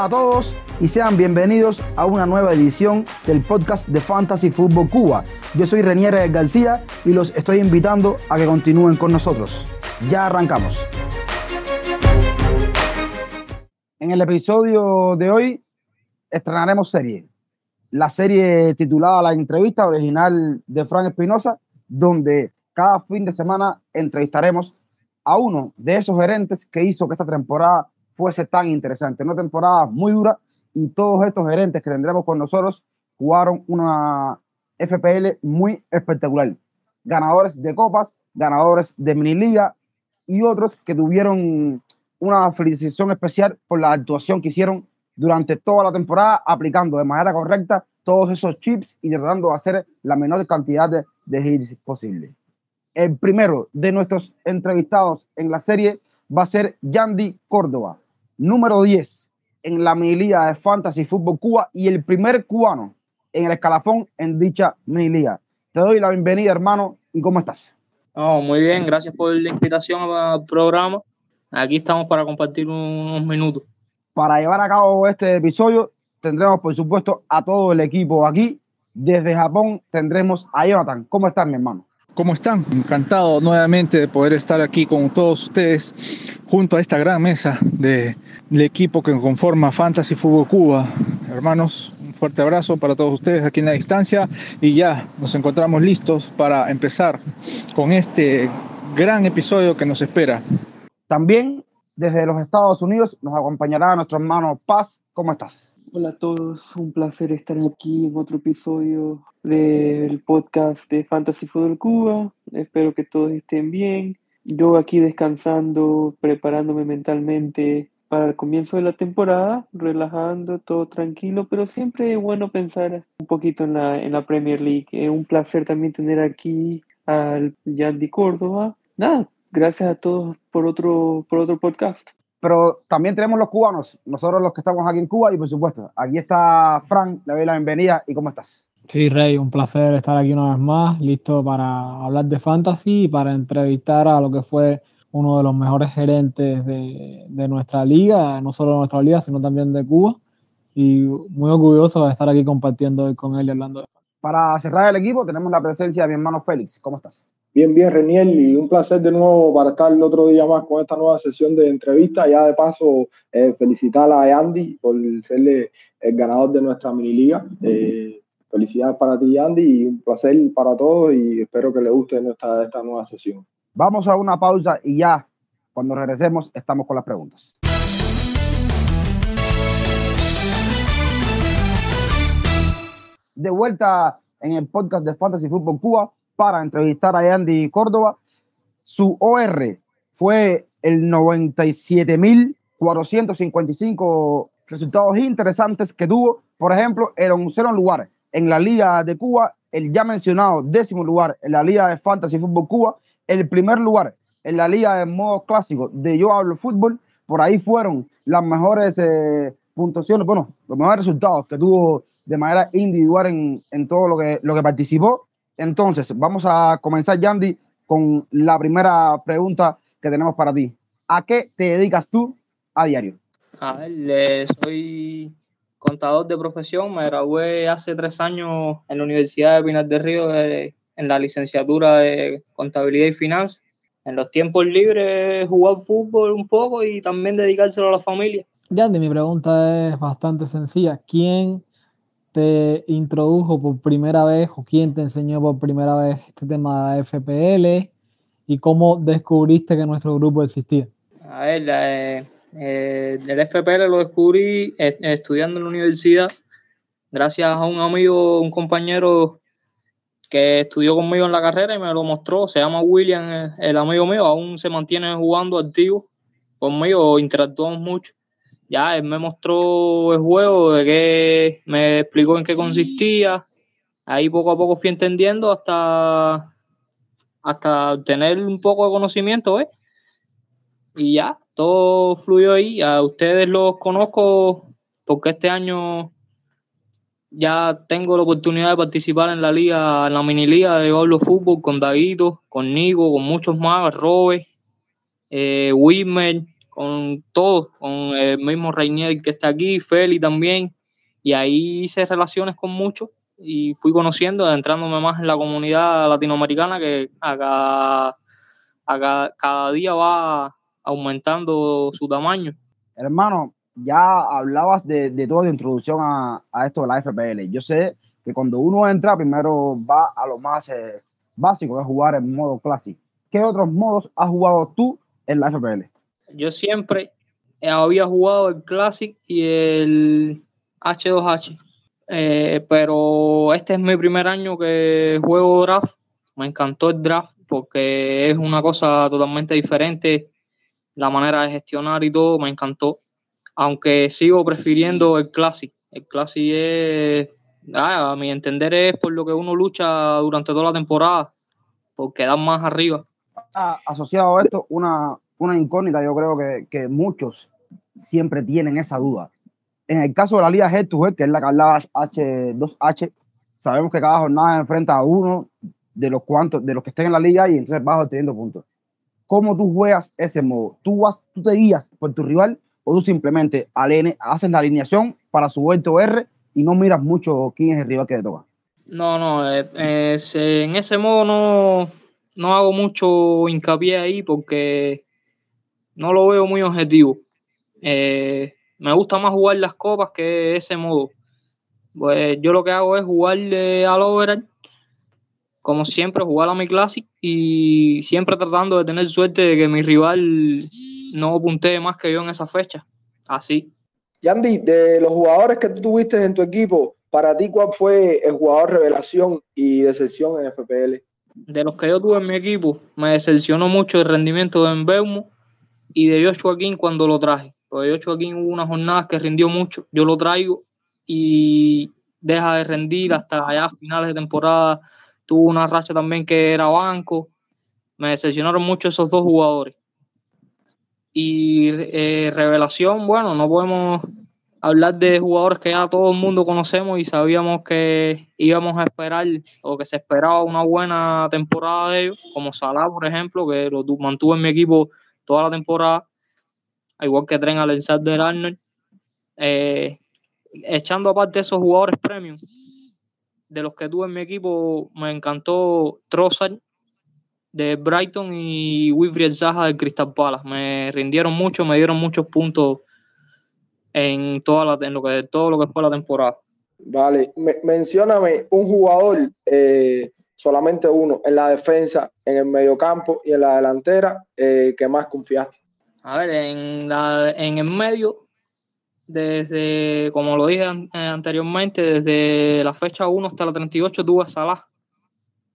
A todos y sean bienvenidos a una nueva edición del podcast de Fantasy Football Cuba. Yo soy Renier García y los estoy invitando a que continúen con nosotros. Ya arrancamos. En el episodio de hoy estrenaremos serie. La serie titulada La entrevista original de Frank Espinosa, donde cada fin de semana entrevistaremos a uno de esos gerentes que hizo que esta temporada fuese tan interesante. Una temporada muy dura y todos estos gerentes que tendremos con nosotros jugaron una FPL muy espectacular. Ganadores de copas, ganadores de mini liga y otros que tuvieron una felicitación especial por la actuación que hicieron durante toda la temporada, aplicando de manera correcta todos esos chips y tratando de hacer la menor cantidad de, de hits posible. El primero de nuestros entrevistados en la serie va a ser Yandy Córdoba, número 10 en la milía de Fantasy Fútbol Cuba y el primer cubano en el escalafón en dicha milía. Te doy la bienvenida, hermano, y ¿cómo estás? Oh, muy bien, gracias por la invitación al programa. Aquí estamos para compartir unos minutos. Para llevar a cabo este episodio, tendremos, por supuesto, a todo el equipo aquí. Desde Japón tendremos a Jonathan. ¿Cómo estás, mi hermano? ¿Cómo están? Encantado nuevamente de poder estar aquí con todos ustedes junto a esta gran mesa del equipo que conforma Fantasy Fútbol Cuba. Hermanos, un fuerte abrazo para todos ustedes aquí en la distancia y ya nos encontramos listos para empezar con este gran episodio que nos espera. También desde los Estados Unidos nos acompañará nuestro hermano Paz. ¿Cómo estás? Hola a todos, un placer estar aquí en otro episodio del podcast de Fantasy Fútbol Cuba. Espero que todos estén bien. Yo aquí descansando, preparándome mentalmente para el comienzo de la temporada, relajando, todo tranquilo, pero siempre es bueno pensar un poquito en la, en la Premier League. Es un placer también tener aquí al Yandy Córdoba. Nada, gracias a todos por otro, por otro podcast pero también tenemos los cubanos, nosotros los que estamos aquí en Cuba y por supuesto, aquí está Frank, le doy la bienvenida y ¿cómo estás? Sí, Rey, un placer estar aquí una vez más, listo para hablar de fantasy y para entrevistar a lo que fue uno de los mejores gerentes de, de nuestra liga, no solo de nuestra liga, sino también de Cuba. Y muy orgulloso de estar aquí compartiendo con él y hablando de Para cerrar el equipo tenemos la presencia de mi hermano Félix. ¿Cómo estás? Bien, bien, Reniel, y un placer de nuevo para estar el otro día más con esta nueva sesión de entrevista. Ya de paso, eh, felicitar a Andy por serle el ganador de nuestra mini liga. Eh, felicidades para ti, Andy, y un placer para todos y espero que les guste nuestra, esta nueva sesión. Vamos a una pausa y ya, cuando regresemos, estamos con las preguntas. De vuelta en el podcast de Fantasy Football Cuba para entrevistar a Andy Córdoba. Su OR fue el 97.455 resultados interesantes que tuvo. Por ejemplo, el onceno lugar en la Liga de Cuba, el ya mencionado décimo lugar en la Liga de Fantasy Fútbol Cuba, el primer lugar en la Liga de modo clásico de Yo Hablo Fútbol. Por ahí fueron las mejores eh, puntuaciones, bueno, los mejores resultados que tuvo de manera individual en, en todo lo que, lo que participó. Entonces, vamos a comenzar, Yandy, con la primera pregunta que tenemos para ti. ¿A qué te dedicas tú a diario? A ver, soy contador de profesión. Me gradué hace tres años en la Universidad de Pinar del Río en la licenciatura de Contabilidad y Finanzas. En los tiempos libres, jugar fútbol un poco y también dedicárselo a la familia. Yandy, mi pregunta es bastante sencilla. ¿Quién te introdujo por primera vez o quién te enseñó por primera vez este tema de FPL y cómo descubriste que nuestro grupo existía? A ver, eh, eh, el FPL lo descubrí estudiando en la universidad. Gracias a un amigo, un compañero que estudió conmigo en la carrera y me lo mostró, se llama William, el amigo mío, aún se mantiene jugando activo conmigo, interactuamos mucho ya él me mostró el juego, de me explicó en qué consistía. Ahí poco a poco fui entendiendo hasta, hasta tener un poco de conocimiento, ¿eh? Y ya, todo fluyó ahí. A ustedes los conozco porque este año ya tengo la oportunidad de participar en la liga, en la mini liga de Pablo Fútbol con Daguito, con Nico, con muchos más, Robe, eh, con todos, con el mismo Reinier que está aquí, Feli también, y ahí hice relaciones con muchos y fui conociendo, adentrándome más en la comunidad latinoamericana que a cada, día va aumentando su tamaño. Hermano, ya hablabas de, de toda introducción a, esto de la FPL. Yo sé que cuando uno entra, primero va a lo más eh, básico, que es jugar en modo clásico. ¿Qué otros modos has jugado tú en la FPL? Yo siempre había jugado el Classic y el H2H. Eh, pero este es mi primer año que juego draft. Me encantó el draft porque es una cosa totalmente diferente. La manera de gestionar y todo me encantó. Aunque sigo prefiriendo el Classic. El Classic es, ah, a mi entender, es por lo que uno lucha durante toda la temporada. Por quedar más arriba. asociado a esto, una, una incógnita, yo creo que, que muchos siempre tienen esa duda en el caso de la Liga Head to Head, que es la que hablaba H2H, sabemos que cada jornada enfrenta a uno de los cuantos, de los que estén en la liga y entonces vas obteniendo puntos. ¿Cómo tú juegas ese modo? ¿Tú, vas, tú te guías por tu rival o tú simplemente haces la alineación para su vuelto R y no miras mucho quién es el rival que te toca? No, no, eh, en ese modo no, no hago mucho hincapié ahí porque no lo veo muy objetivo. Eh, me gusta más jugar las copas que ese modo. Pues yo lo que hago es jugarle al overall, como siempre, jugar a mi Classic y siempre tratando de tener suerte de que mi rival no puntee más que yo en esa fecha. Así. Yandy, de los jugadores que tú tuviste en tu equipo, para ti, ¿cuál fue el jugador revelación y decepción en FPL? De los que yo tuve en mi equipo, me decepcionó mucho el rendimiento de Embeumo y de Joshua King cuando lo traje. Porque yo aquí hubo unas jornadas que rindió mucho, yo lo traigo y deja de rendir hasta allá a finales de temporada. Tuvo una racha también que era banco. Me decepcionaron mucho esos dos jugadores. Y eh, revelación, bueno, no podemos hablar de jugadores que ya todo el mundo conocemos y sabíamos que íbamos a esperar o que se esperaba una buena temporada de ellos, como Salah, por ejemplo, que lo mantuvo en mi equipo toda la temporada igual que Tren Alexander Arnold. Eh, echando aparte esos jugadores premium, de los que tuve en mi equipo, me encantó Trossard de Brighton y Wilfried Zaha de Crystal Palace. Me rindieron mucho, me dieron muchos puntos en, toda la, en lo que, todo lo que fue la temporada. Vale, mencióname un jugador, eh, solamente uno, en la defensa, en el mediocampo y en la delantera, eh, que más confiaste. A ver, en, la, en el medio, desde, como lo dije eh, anteriormente, desde la fecha 1 hasta la 38 tuvo a Salah.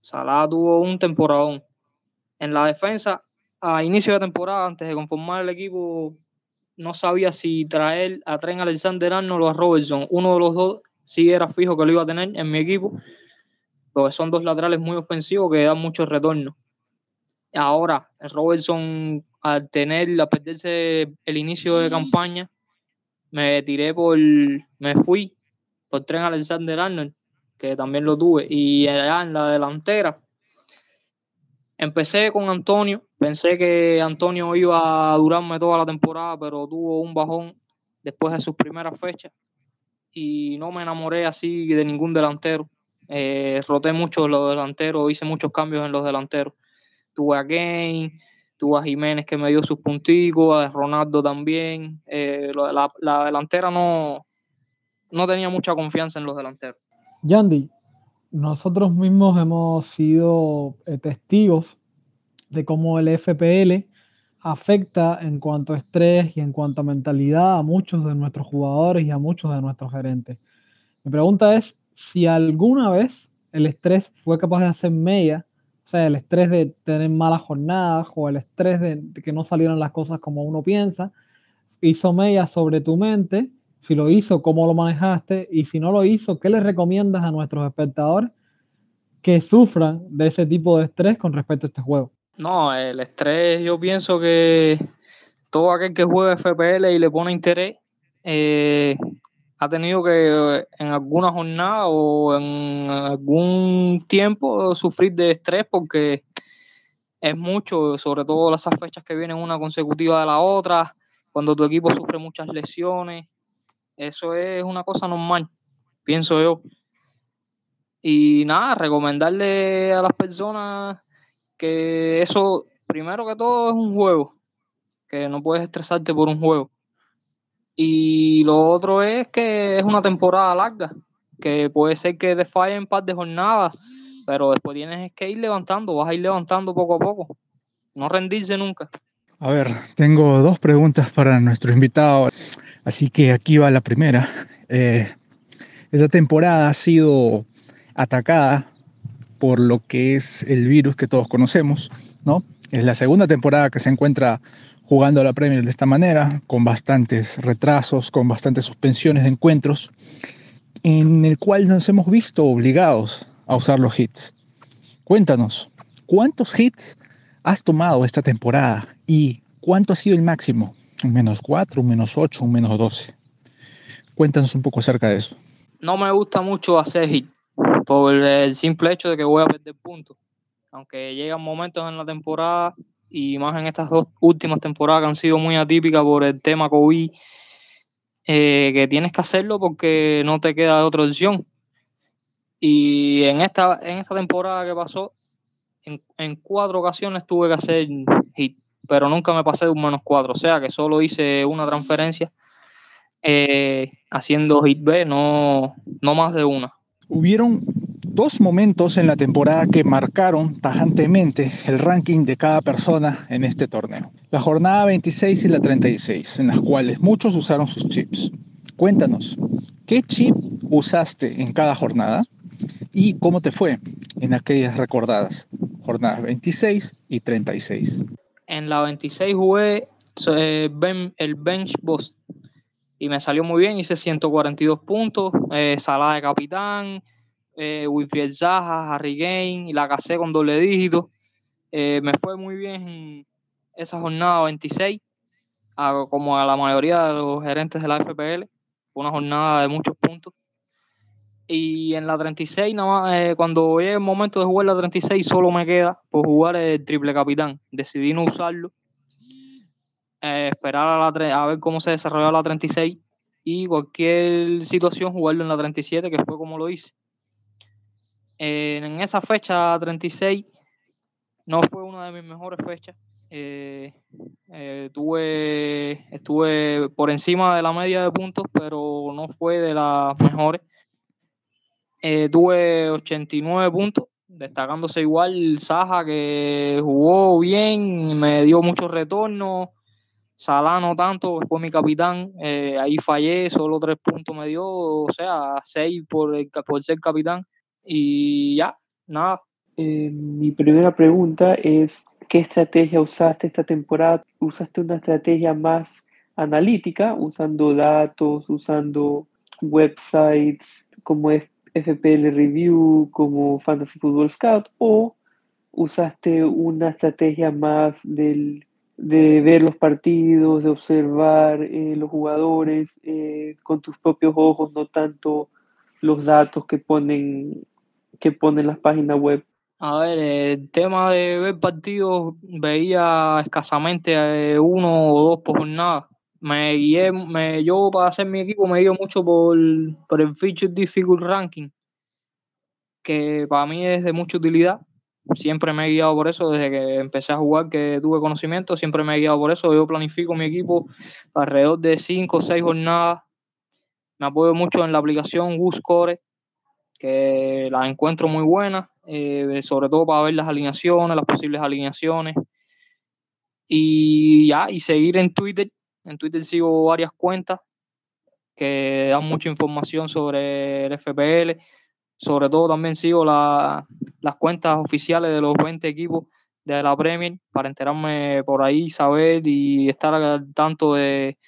Salah tuvo un temporadón. En la defensa, a inicio de temporada, antes de conformar el equipo, no sabía si traer a Tren Alexander Arnold o a Robertson. Uno de los dos sí era fijo que lo iba a tener en mi equipo, porque son dos laterales muy ofensivos que dan mucho retorno. Ahora, Robertson al tener, a perderse el inicio de campaña, me tiré por, me fui por tren Alexander Arnold, que también lo tuve, y allá en la delantera. Empecé con Antonio, pensé que Antonio iba a durarme toda la temporada, pero tuvo un bajón después de sus primeras fechas y no me enamoré así de ningún delantero. Eh, roté mucho los delanteros, hice muchos cambios en los delanteros. Tuve a Gain, tuvo a Jiménez que me dio sus punticos, a Ronaldo también. Eh, la, delantera no, no tenía mucha confianza en los delanteros. Yandy, nosotros mismos hemos sido eh, testigos de cómo el FPL afecta en cuanto a estrés y en cuanto a mentalidad a muchos de nuestros jugadores y a muchos de nuestros gerentes. Mi pregunta es si alguna vez el estrés fue capaz de hacer media o sea, el estrés de tener malas jornadas o el estrés de, que no salieran las cosas como uno piensa, hizo mella sobre tu mente. Si lo hizo, ¿cómo lo manejaste? Y si no lo hizo, ¿qué le recomiendas a nuestros espectadores que sufran de ese tipo de estrés con respecto a este juego? No, el estrés yo pienso que todo aquel que juega FPL y le pone interés, eh, ha tenido que en alguna jornada o en algún tiempo sufrir de estrés porque es mucho, sobre todo las fechas que vienen una consecutiva de la otra, cuando tu equipo sufre muchas lesiones. Eso es una cosa normal, pienso yo. Y nada, recomendarle a las personas que eso, primero que todo, es un juego, que no puedes estresarte por un juego. Y lo otro es que es una temporada larga, que puede ser que te fallen un par de jornadas, pero después tienes que ir levantando, vas a ir levantando poco a poco, no rendirse nunca. A ver, tengo dos preguntas para nuestro invitado, así que aquí va la primera. Eh, esa temporada ha sido atacada por lo que es el virus que todos conocemos, ¿no? Es la segunda temporada que se encuentra jugando a la Premier de esta manera, con bastantes retrasos, con bastantes suspensiones de encuentros, en el cual nos hemos visto obligados a usar los hits. Cuéntanos, ¿cuántos hits has tomado esta temporada y cuánto ha sido el máximo? ¿Un menos 4, un menos 8, un menos 12? Cuéntanos un poco acerca de eso. No me gusta mucho hacer hits por el simple hecho de que voy a perder puntos. Aunque llegan momentos en la temporada y más en estas dos últimas temporadas que han sido muy atípicas por el tema COVID, eh, que tienes que hacerlo porque no te queda otra opción. Y en esta, en esta temporada que pasó, en, cuatro ocasiones tuve que hacer hit, pero nunca me pasé de un menos cuatro, o sea que solo hice una transferencia eh, haciendo hit B, no, no más de una. Hubieron dos momentos en la temporada que marcaron tajantemente el ranking de cada persona en este torneo. La jornada 26 y la 36, en las cuales muchos usaron sus chips. Cuéntanos, ¿qué chip usaste en cada jornada y cómo te fue en aquellas recordadas jornadas 26 y 36? En la 26 jugué eh, el Bench Boss y me salió muy bien, hice 142 puntos, eh, de capitán, eh, Wilfried Zaha, Harry Kane, y la casé con doble dígito. Eh, me fue muy bien esa jornada 26, como a la mayoría de los gerentes de la FPL, fue una jornada de muchos puntos. Y en la 36, nada más, eh, cuando llegue el momento de jugar la 36, solo me queda por jugar el triple capitán. Decidí no usarlo eh, esperar a, la, a ver cómo se desarrolla la 36 y cualquier situación jugarlo en la 37, que fue como lo hice. Eh, en esa fecha 36 no fue una de mis mejores fechas. Eh, tuve, estuve por encima de la media de puntos, pero no fue de las mejores. tuve 89 puntos, destacándose igual Saja, que jugó bien, me dio muchos retornos Salah no tanto, fue mi capitán, eh, ahí fallé, solo tres puntos me dio, o sea, seis por, por ser capitán y ya, nada. Eh, mi primera pregunta es, ¿qué estrategia usaste esta temporada? ¿Usaste una estrategia más analítica, usando datos, usando websites como FPL Review, como Fantasy Football Scout, o usaste una estrategia más del de ver los partidos, de observar eh, los jugadores eh, con tus propios ojos, no tanto los datos que ponen, que ponen las páginas web. A ver, el tema de ver partidos veía escasamente eh, uno o dos por jornada. Me guié, me, yo para hacer mi equipo me guío mucho por, por el Feature Difficult Ranking, que para mí es de mucha utilidad siempre me he guiado por eso, desde que empecé a jugar, que tuve conocimiento, siempre me he guiado por eso. Yo planifico mi equipo alrededor de 5 o 6 jornadas. Me apoyo mucho en la aplicación WooScore, que la encuentro muy buena, eh, sobre todo para ver las alineaciones, las posibles alineaciones. Y ya, y seguir en Twitter. En Twitter sigo varias cuentas que dan mucha información sobre el FPL sobre todo también sigo las cuentas oficiales de los 20 equipos de la Premier para enterarme por ahí, saber y estar al tanto de,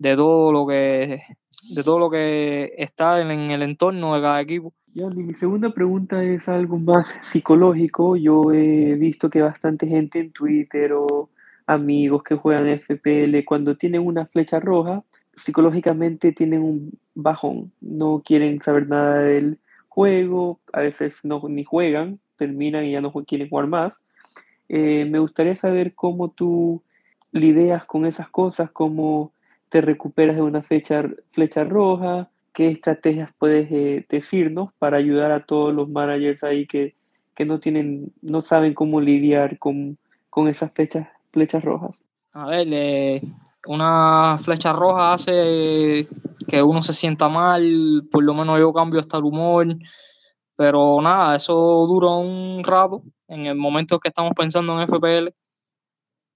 todo lo que de todo lo que está en, el entorno de cada equipo. mi segunda pregunta es algo más psicológico. Yo he visto que bastante gente en Twitter o amigos que juegan FPL, cuando tienen una flecha roja, psicológicamente tienen un bajón, no quieren saber nada del juego, a veces no ni juegan, terminan y ya no quieren jugar más. Eh, me gustaría saber cómo tú lidias con esas cosas, cómo te recuperas de una flecha, flecha roja, qué estrategias puedes eh, decirnos para ayudar a todos los managers ahí que, que no tienen, no saben cómo lidiar con, con esas flechas, flechas rojas. A ver, una flecha roja hace que uno se sienta mal, por lo menos yo cambio hasta el humor, pero nada, eso dura un rato en el momento que estamos pensando en FPL,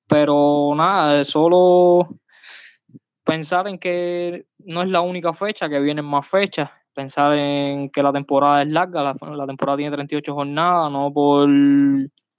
pero nada, solo pensar en que no es la única fecha, que vienen más fechas, pensar en que la temporada es larga, la, temporada tiene 38 jornadas, no por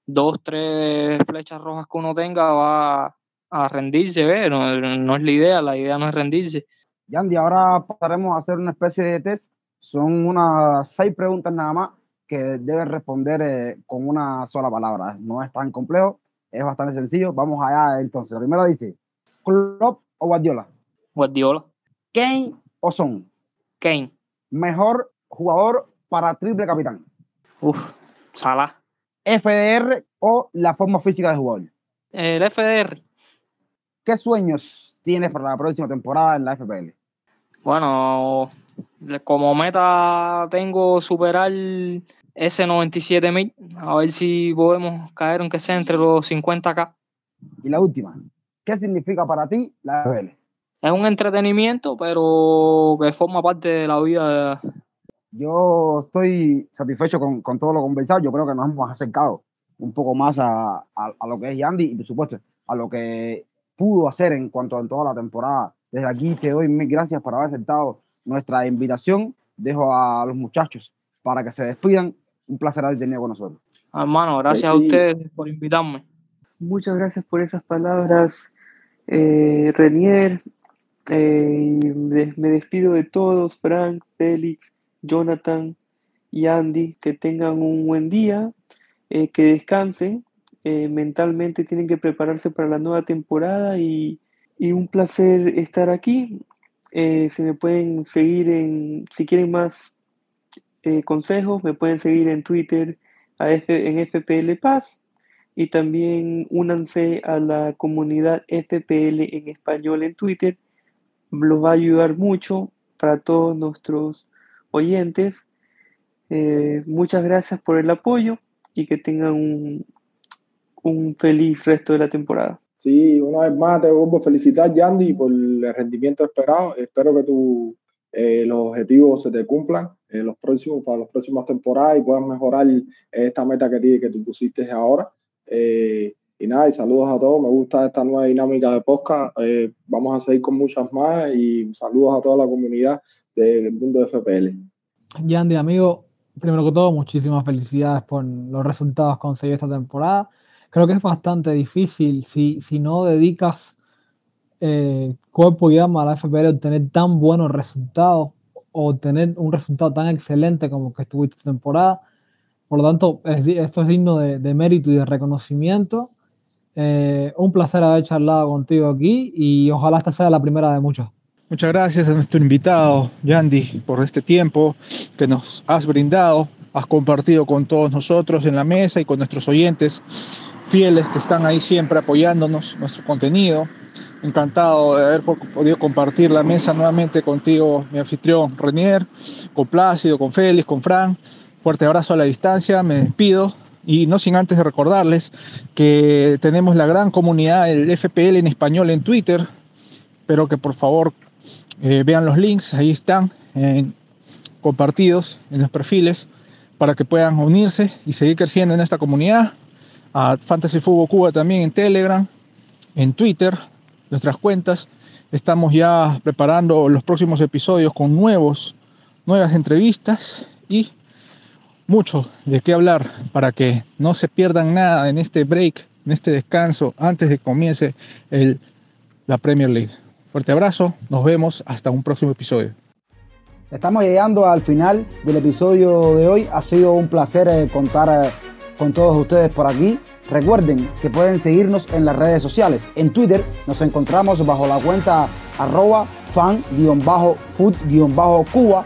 dos, tres flechas rojas que uno tenga va a rendirse, ¿ve? No, no, es la idea, la idea no es rendirse. Yandy, ahora pasaremos a hacer una especie de test. Son unas seis preguntas nada más que deben responder eh, con una sola palabra. No es tan complejo, es bastante sencillo. Vamos allá entonces. La primera dice, ¿Klopp o Guardiola? Guardiola. ¿Kane o Son? Kane. Mejor jugador para triple capitán. Uf, Salah. FDR o la forma física de jugador. El FDR. ¿Qué sueños tienes para la próxima temporada en la FPL? Bueno, como meta tengo superar ese 97 mil, a ver si podemos caer aunque sea entre los 50k. Y la última, ¿qué significa para ti la FPL? Es un entretenimiento, pero que forma parte de la vida. Yo estoy satisfecho con, con todo lo conversado. Yo creo que nos hemos acercado un poco más a, a, a lo que es Yandy y, por supuesto, a lo que pudo hacer en cuanto a toda la temporada. Desde aquí te doy mil gracias por haber aceptado nuestra invitación. Dejo a los muchachos para que se despidan. Un placer haber tenido con nosotros. Hermano, gracias a ustedes por invitarme. Muchas gracias por esas palabras, eh, Renier. Eh, me despido de todos, Frank, Félix, Jonathan y Andy. Que tengan un buen día, eh, que descansen eh, mentalmente tienen que prepararse para la nueva temporada y, y un placer estar aquí. Se me pueden seguir en, si quieren más consejos, me pueden seguir en Twitter a en FPL Paz y también únanse a la comunidad FPL en español en Twitter. Los va a ayudar mucho para todos nuestros oyentes. muchas gracias por el apoyo y que tengan un, un feliz resto de la temporada. Sí, una vez más te vuelvo a felicitar, Yandy, por el rendimiento esperado. Espero que tu, eh, los objetivos se te cumplan eh, los próximos, para las próximas temporadas y puedas mejorar esta meta que, que tú pusiste ahora. Eh, y nada, y saludos a todos. Me gusta esta nueva dinámica de podcast. Eh, vamos a seguir con muchas más y saludos a toda la comunidad del mundo de FPL. Yandy, amigo, primero que todo, muchísimas felicidades por los resultados conseguidos esta temporada creo que es bastante difícil si, si no dedicas eh, cuerpo y alma a la FPL obtener tan buenos resultados o obtener un resultado tan excelente como que estuviste temporada. Por lo tanto, esto es digno de, de, mérito y de reconocimiento. Eh, un placer haber charlado contigo aquí y ojalá esta sea la primera de muchas. Muchas gracias a nuestro invitado, Yandy, por este tiempo que nos has brindado, has compartido con todos nosotros en la mesa y con nuestros oyentes fieles que están ahí siempre apoyándonos, nuestro contenido. Encantado de haber podido compartir la mesa nuevamente contigo, mi anfitrión Renier, con Plácido, con Félix, con Fran. Fuerte abrazo a la distancia, me despido y no sin antes de recordarles que tenemos la gran comunidad del FPL en español en Twitter. Espero que por favor eh, vean los links, ahí están compartidos en los perfiles para que puedan unirse y seguir creciendo en esta comunidad a Fantasy Fútbol Cuba también en Telegram, en Twitter, nuestras cuentas. Estamos ya preparando los próximos episodios con nuevos, nuevas entrevistas y mucho de qué hablar para que no se pierdan nada en este break, en este descanso antes de que comience el, la Premier League. Fuerte abrazo, nos vemos hasta un próximo episodio. Estamos llegando al final del episodio de hoy. Ha sido un placer eh, contar eh, con todos ustedes por aquí. Recuerden que pueden seguirnos en las redes sociales. En Twitter nos encontramos bajo la cuenta arroba fan-food-cuba.